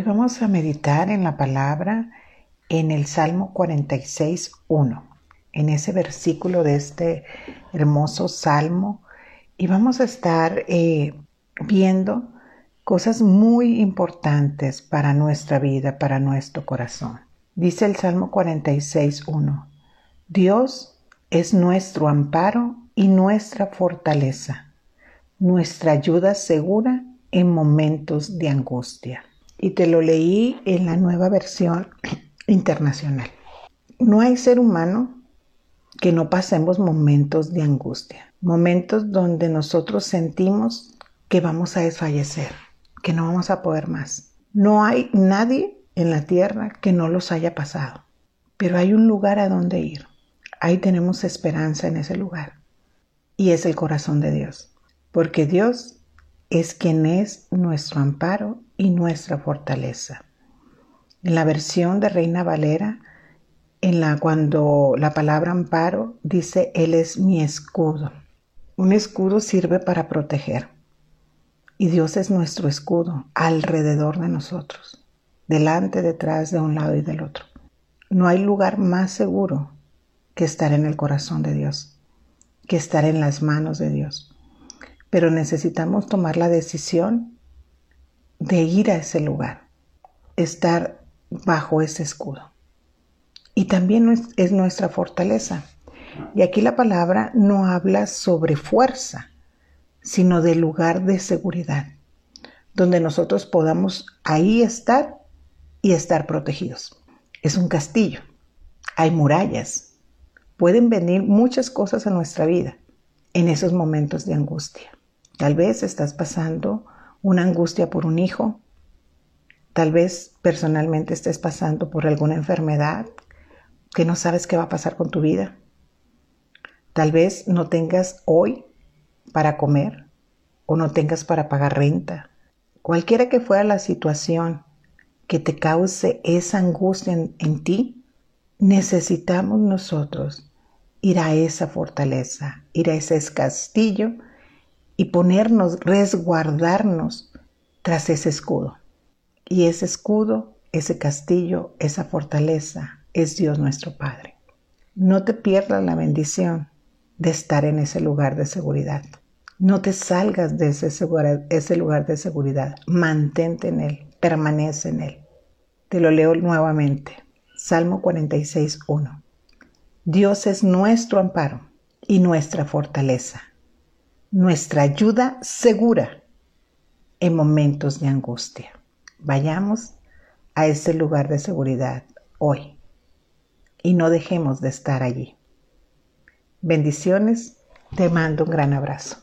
Hoy vamos a meditar en la palabra en el Salmo 46, 1, en ese versículo de este hermoso salmo, y vamos a estar eh, viendo cosas muy importantes para nuestra vida, para nuestro corazón. Dice el Salmo 46, 1, Dios es nuestro amparo y nuestra fortaleza, nuestra ayuda segura en momentos de angustia y te lo leí en la nueva versión internacional. No hay ser humano que no pasemos momentos de angustia, momentos donde nosotros sentimos que vamos a desfallecer, que no vamos a poder más. No hay nadie en la tierra que no los haya pasado, pero hay un lugar a donde ir. Ahí tenemos esperanza en ese lugar y es el corazón de Dios, porque Dios es quien es nuestro amparo y nuestra fortaleza. En la versión de Reina Valera, en la cuando la palabra amparo dice Él es mi escudo. Un escudo sirve para proteger. Y Dios es nuestro escudo alrededor de nosotros, delante, detrás, de un lado y del otro. No hay lugar más seguro que estar en el corazón de Dios, que estar en las manos de Dios pero necesitamos tomar la decisión de ir a ese lugar, estar bajo ese escudo. Y también es nuestra fortaleza. Y aquí la palabra no habla sobre fuerza, sino de lugar de seguridad, donde nosotros podamos ahí estar y estar protegidos. Es un castillo, hay murallas, pueden venir muchas cosas a nuestra vida en esos momentos de angustia. Tal vez estás pasando una angustia por un hijo. Tal vez personalmente estés pasando por alguna enfermedad que no sabes qué va a pasar con tu vida. Tal vez no tengas hoy para comer o no tengas para pagar renta. Cualquiera que fuera la situación que te cause esa angustia en, en ti, necesitamos nosotros ir a esa fortaleza, ir a ese castillo y ponernos, resguardarnos tras ese escudo. Y ese escudo, ese castillo, esa fortaleza es Dios nuestro Padre. No te pierdas la bendición de estar en ese lugar de seguridad. No te salgas de ese, ese lugar de seguridad. Mantente en él, permanece en él. Te lo leo nuevamente. Salmo 46, 1. Dios es nuestro amparo y nuestra fortaleza nuestra ayuda segura en momentos de angustia. Vayamos a ese lugar de seguridad hoy y no dejemos de estar allí. Bendiciones, te mando un gran abrazo.